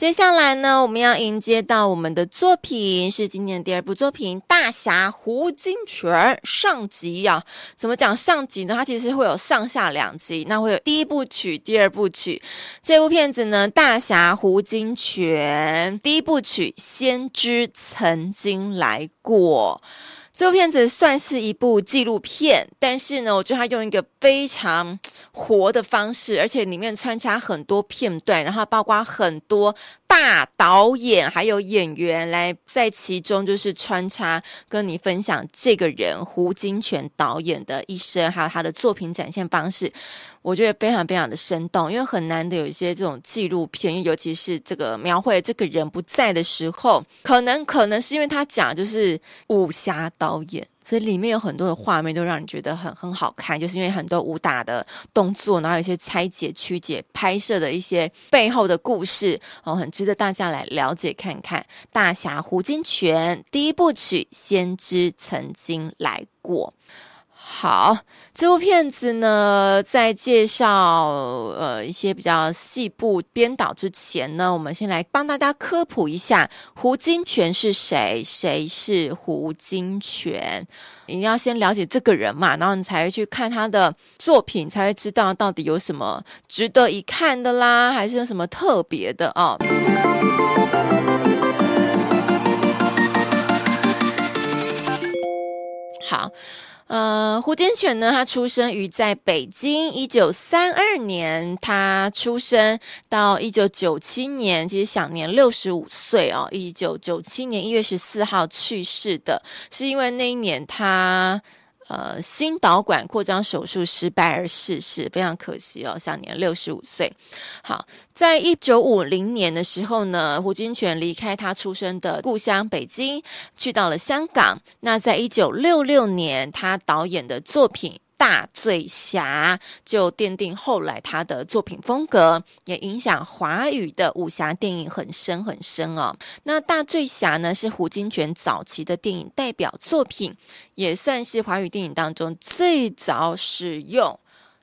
接下来呢，我们要迎接到我们的作品是今年第二部作品《大侠胡金铨》上集、啊。怎么讲上集呢？它其实会有上下两集，那会有第一部曲、第二部曲。这部片子呢，《大侠胡金铨》第一部曲《先知曾经来过》。这部片子算是一部纪录片，但是呢，我觉得它用一个非常活的方式，而且里面穿插很多片段，然后包括很多大导演还有演员来在其中，就是穿插跟你分享这个人胡金铨导演的一生，还有他的作品展现方式。我觉得非常非常的生动，因为很难得有一些这种纪录片，尤其是这个描绘这个人不在的时候，可能可能是因为他讲就是武侠导演，所以里面有很多的画面都让你觉得很很好看，就是因为很多武打的动作，然后有一些拆解曲解拍摄的一些背后的故事哦，很值得大家来了解看看。大侠胡金铨第一部曲《先知曾经来过》。好，这部片子呢，在介绍呃一些比较细部编导之前呢，我们先来帮大家科普一下胡金铨是谁，谁是胡金铨？一定要先了解这个人嘛，然后你才会去看他的作品，才会知道到底有什么值得一看的啦，还是有什么特别的哦。好。呃，胡金铨呢，他出生于在北京，一九三二年他出生，到一九九七年，其实享年六十五岁哦。一九九七年一月十四号去世的，是因为那一年他。呃，新导管扩张手术失败而逝世，非常可惜哦，享年六十五岁。好，在一九五零年的时候呢，胡金铨离开他出生的故乡北京，去到了香港。那在一九六六年，他导演的作品。大醉侠就奠定后来他的作品风格，也影响华语的武侠电影很深很深哦。那大醉侠呢，是胡金铨早期的电影代表作品，也算是华语电影当中最早使用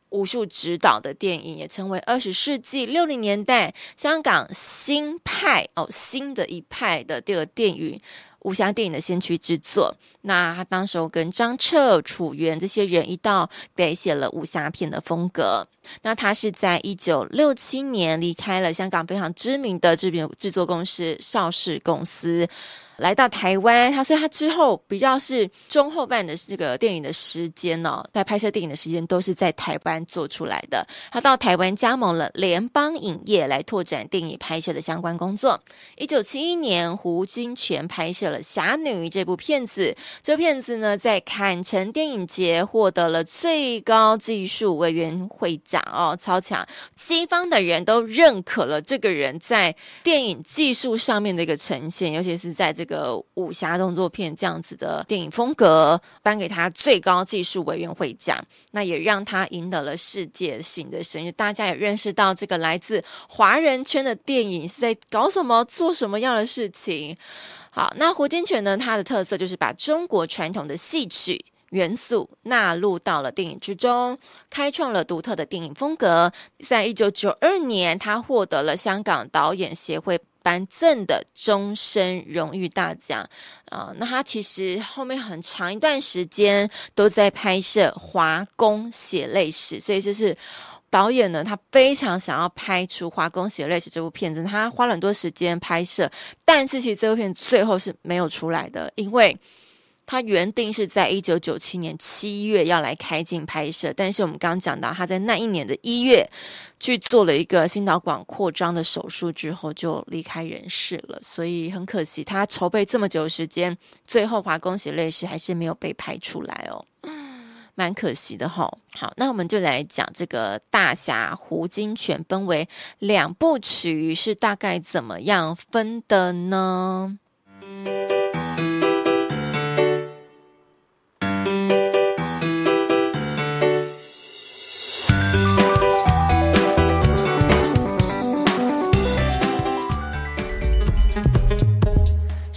武术指导的电影，也成为二十世纪六零年代香港新派哦新的一派的这个电影。武侠电影的先驱之作，那他当时候跟张彻、楚原这些人一道改写了武侠片的风格。那他是在一九六七年离开了香港非常知名的制片制作公司邵氏公司。来到台湾，他所以他之后比较是中后半的这个电影的时间哦，在拍摄电影的时间都是在台湾做出来的。他到台湾加盟了联邦影业来拓展电影拍摄的相关工作。一九七一年，胡金铨拍摄了《侠女》这部片子，这片子呢在坎城电影节获得了最高技术委员会奖哦，超强！西方的人都认可了这个人在电影技术上面的一个呈现，尤其是在这个。武侠动作片这样子的电影风格，颁给他最高技术委员会奖，那也让他赢得了世界性的声誉。大家也认识到这个来自华人圈的电影是在搞什么、做什么样的事情。好，那胡金銓呢？他的特色就是把中国传统的戏曲元素纳入到了电影之中，开创了独特的电影风格。在一九九二年，他获得了香港导演协会。颁赠的终身荣誉大奖啊、呃，那他其实后面很长一段时间都在拍摄《华工血泪史》，所以就是导演呢，他非常想要拍出《华工血泪史》这部片子，他花了很多时间拍摄，但是其实这部片最后是没有出来的，因为。他原定是在一九九七年七月要来开镜拍摄，但是我们刚刚讲到，他在那一年的一月去做了一个心导管扩张的手术之后就离开人世了，所以很可惜，他筹备这么久时间，最后《华工血泪史》还是没有被拍出来哦。蛮可惜的吼。好，那我们就来讲这个《大侠胡金銓》分为两部曲，是大概怎么样分的呢？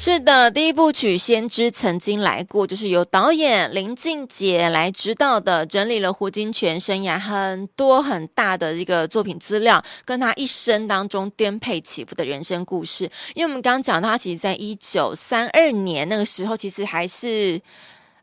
是的，第一部曲《先知曾经来过》就是由导演林靖杰来指导的，整理了胡金铨生涯很多很大的一个作品资料，跟他一生当中颠沛起伏的人生故事。因为我们刚刚讲到，他其实在一九三二年那个时候，其实还是。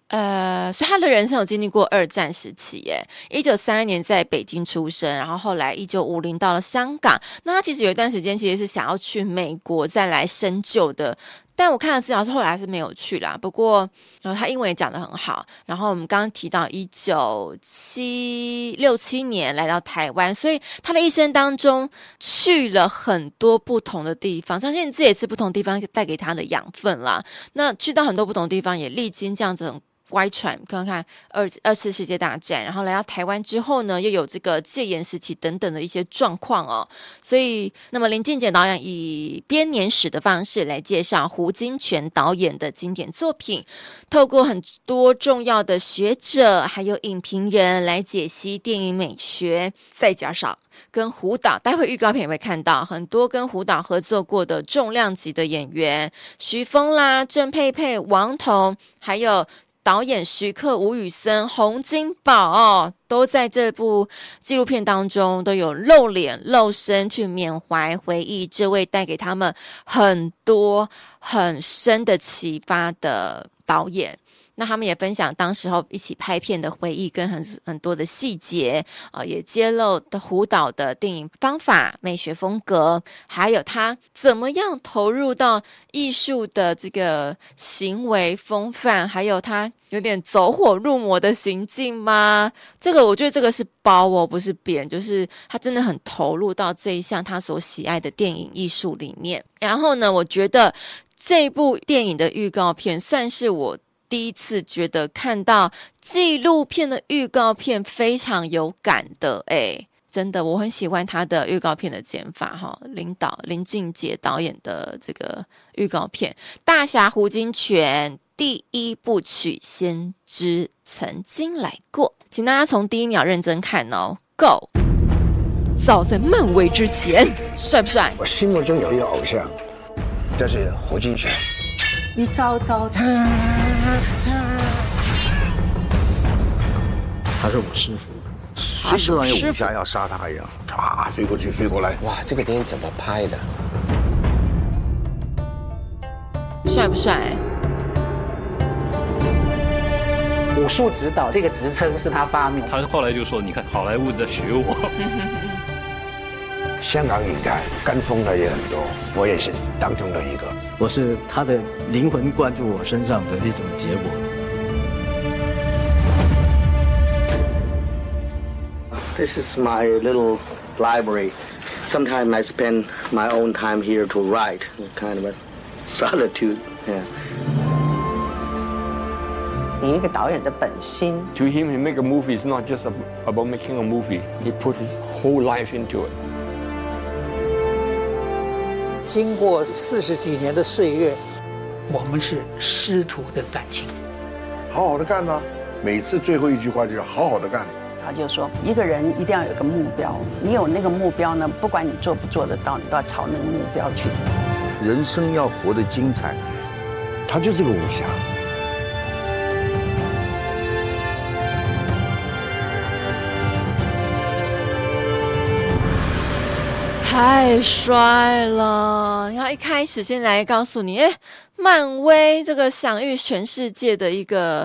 呃，所以他的人生有经历过二战时期，耶。一九三二年在北京出生，然后后来一九五零到了香港。那他其实有一段时间其实是想要去美国再来深究的，但我看了资料是后来是没有去啦。不过，然后他英文也讲得很好。然后我们刚刚提到一九七六七年来到台湾，所以他的一生当中去了很多不同的地方，相信这也是不同地方带给他的养分啦。那去到很多不同地方，也历经这样子很。歪船，看看二二次世界大战，然后来到台湾之后呢，又有这个戒严时期等等的一些状况哦。所以，那么林靖杰导演以编年史的方式来介绍胡金铨导演的经典作品，透过很多重要的学者还有影评人来解析电影美学，再加上跟胡导，待会预告片也会看到很多跟胡导合作过的重量级的演员，徐峰啦、郑佩佩、王童，还有。导演徐克、吴宇森、洪金宝哦，都在这部纪录片当中都有露脸露身去缅怀回忆这位带给他们很多很深的启发的导演。那他们也分享当时候一起拍片的回忆跟很很多的细节啊、也揭露的胡导的电影方法、美学风格，还有他怎么样投入到艺术的这个行为风范，还有他有点走火入魔的行径吗？这个我觉得这个是包哦，不是扁，就是他真的很投入到这一项他所喜爱的电影艺术里面。然后呢，我觉得这部电影的预告片算是我。第一次觉得看到纪录片的预告片非常有感的，哎，真的，我很喜欢他的预告片的剪法哈。林导林俊杰导演的这个预告片《大侠胡金铨》第一部曲《先知曾经来过》，请大家从第一秒认真看哦。Go！早在漫威之前，帅不帅？我心目中有一个偶像，就是胡金铨。一招招，他是我师傅，随时让有武侠要杀他一样，唰飞过去飞过来。哇，这个电影怎么拍的？帅不帅？武术指导这个职称是他发明，他后来就说：“你看，好莱坞在学我。”香港影坛跟风的也很多，我也是当中的一个。我是他的灵魂灌注我身上的一种结果。This is my little library. Sometimes I spend my own time here to write, kind of a solitude. Yeah. 你一个导演的本心。To him, he make a movie is not just about making a movie. He put his whole life into it. 经过四十几年的岁月，我们是师徒的感情。好好的干呢，每次最后一句话就是好好的干。他就说，一个人一定要有个目标，你有那个目标呢，不管你做不做得到，你都要朝那个目标去。人生要活得精彩，他就是个武侠。太帅了！然后一开始先来告诉你，哎，漫威这个享誉全世界的一个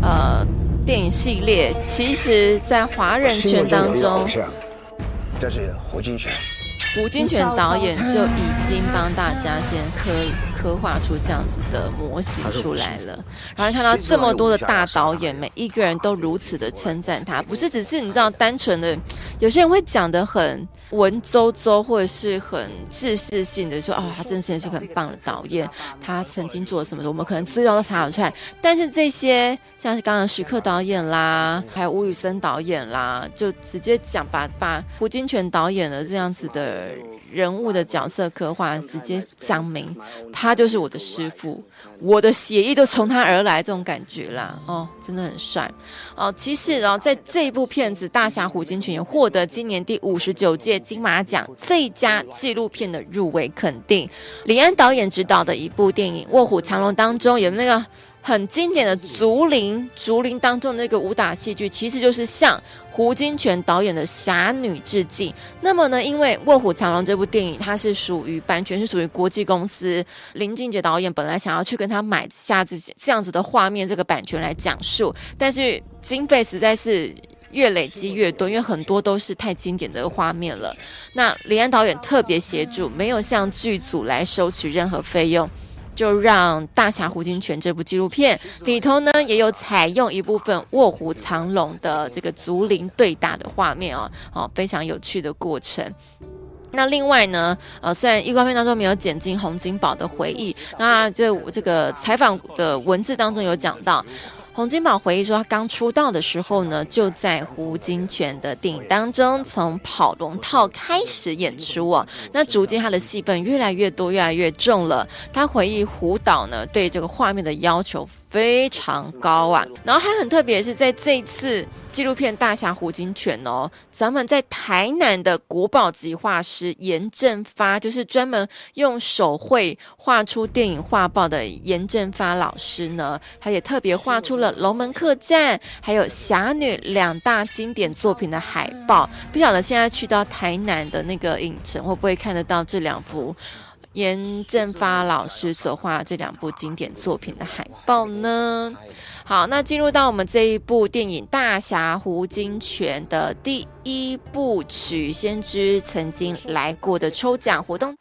呃电影系列，其实在华人圈当中，这是胡金铨。胡金铨导演就已经帮大家先科刻画出这样子的模型出来了。然后看到这么多的大导演，每一个人都如此的称赞他，不是只是你知道单纯的，有些人会讲的很文绉绉，或者是很知识性的说，哦，他真的是个很棒的导演，他曾经做了什么，我们可能资料都查得出来。但是这些像是刚刚徐克导演啦，还有吴宇森导演啦，就直接讲把把胡金铨导演的这样子的。人物的角色刻画直接讲明，他就是我的师傅，我的血液就从他而来，这种感觉啦，哦，真的很帅哦。其实哦，在这部片子《大侠胡金銓》也获得今年第五十九届金马奖最佳纪录片的入围肯定。李安导演执导的一部电影《卧虎藏龙》当中有那个。很经典的竹林，竹林当中的那个武打戏剧，其实就是向胡金铨导演的《侠女》致敬。那么呢，因为《卧虎藏龙》这部电影，它是属于版权是属于国际公司，林俊杰导演本来想要去跟他买下这这样子的画面这个版权来讲述，但是经费实在是越累积越多，因为很多都是太经典的画面了。那李安导演特别协助，没有向剧组来收取任何费用。就让《大侠胡金泉》这部纪录片里头呢，也有采用一部分卧虎藏龙的这个竹林对打的画面哦，哦，非常有趣的过程。那另外呢，呃，虽然预告片当中没有剪进洪金宝的回忆，那这这个采访的文字当中有讲到。洪金宝回忆说，他刚出道的时候呢，就在胡金铨的电影当中，从跑龙套开始演出哦。那逐渐他的戏份越来越多，越来越重了。他回忆胡导呢，对这个画面的要求非常高啊。然后还很特别是在这次。纪录片《大侠胡金銓》哦，咱们在台南的国宝级画师严正发，就是专门用手绘画出电影画报的严正发老师呢，他也特别画出了《龙门客栈》还有《侠女》两大经典作品的海报。不晓得现在去到台南的那个影城，会不会看得到这两幅严正发老师所画这两部经典作品的海报呢？好，那进入到我们这一部电影《大侠胡金铨》的第一部曲，先知曾经来过的抽奖活动。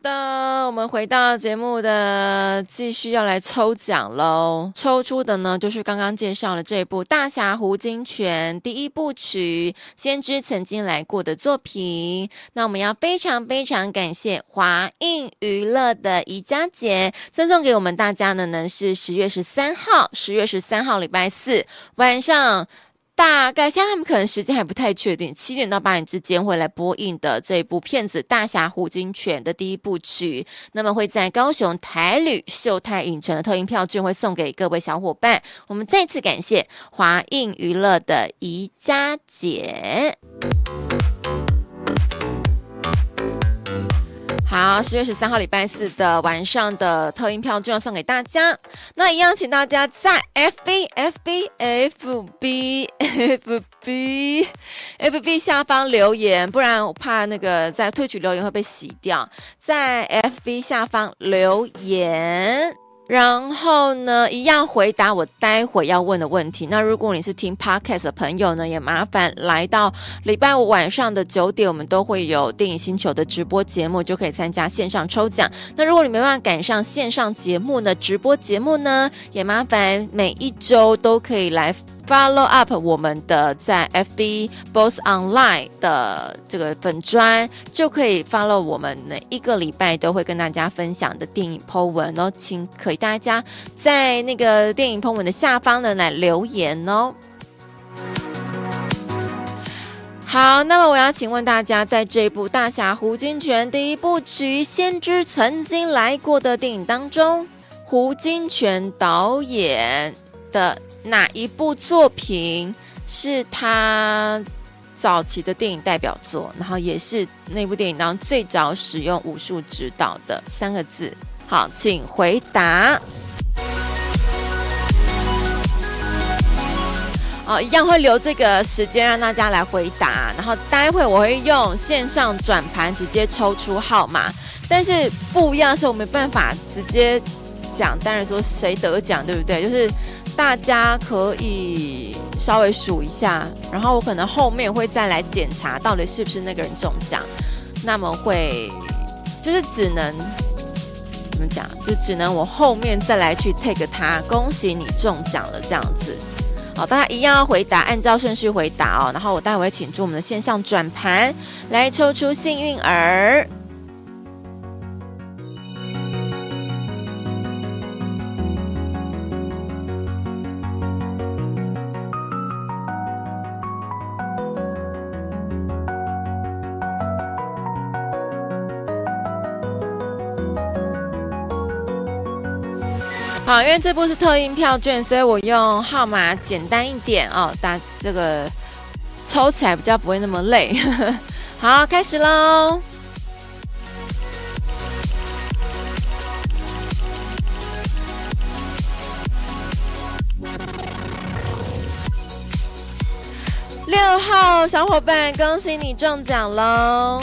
的，我们回到节目的继续要来抽奖喽。抽出的呢，就是刚刚介绍的这部《大侠胡金泉》第一部曲，先知曾经来过的作品。那我们要非常非常感谢华映娱乐的宜家姐赠送给我们大家的呢，是十月十三号，十月十三号礼拜四晚上。大概现在他们可能时间还不太确定，七点到八点之间会来播映的这部片子《大侠胡金铨》的第一部曲，那么会在高雄台旅秀泰影城的特映票券会送给各位小伙伴。我们再次感谢华映娱乐的宜家姐。好，十月十三号礼拜四的晚上的特音票就要送给大家。那一样，请大家在 FB FB FB FB FB 下方留言，不然我怕那个在退取留言会被洗掉。在 FB 下方留言。然后呢，一样回答我待会要问的问题。那如果你是听 Podcast 的朋友呢，也麻烦来到礼拜五晚上的九点，我们都会有电影星球的直播节目，就可以参加线上抽奖。那如果你没办法赶上线上节目呢，直播节目呢，也麻烦每一周都可以来。Follow up 我们的在 FB Boss Online 的这个粉砖，就可以 follow 我们每一个礼拜都会跟大家分享的电影 po 文哦，请可以大家在那个电影 po 文的下方呢来留言哦。好，那么我要请问大家，在这部《大侠胡金铨》第一部曲《先知曾经来过》的电影当中，胡金铨导演的。哪一部作品是他早期的电影代表作？然后也是那部电影当中最早使用武术指导的三个字。好，请回答。哦，一样会留这个时间让大家来回答。然后待会我会用线上转盘直接抽出号码，但是不一样是我没办法直接讲，当然说谁得奖，对不对？就是。大家可以稍微数一下，然后我可能后面会再来检查到底是不是那个人中奖。那么会就是只能怎么讲？就只能我后面再来去 take 他。恭喜你中奖了，这样子。好，大家一样要回答，按照顺序回答哦。然后我待会请出我们的线上转盘来抽出幸运儿。好，因为这部是特印票券，所以我用号码简单一点哦，打这个抽起来比较不会那么累。好，开始喽！六号小伙伴，恭喜你中奖喽！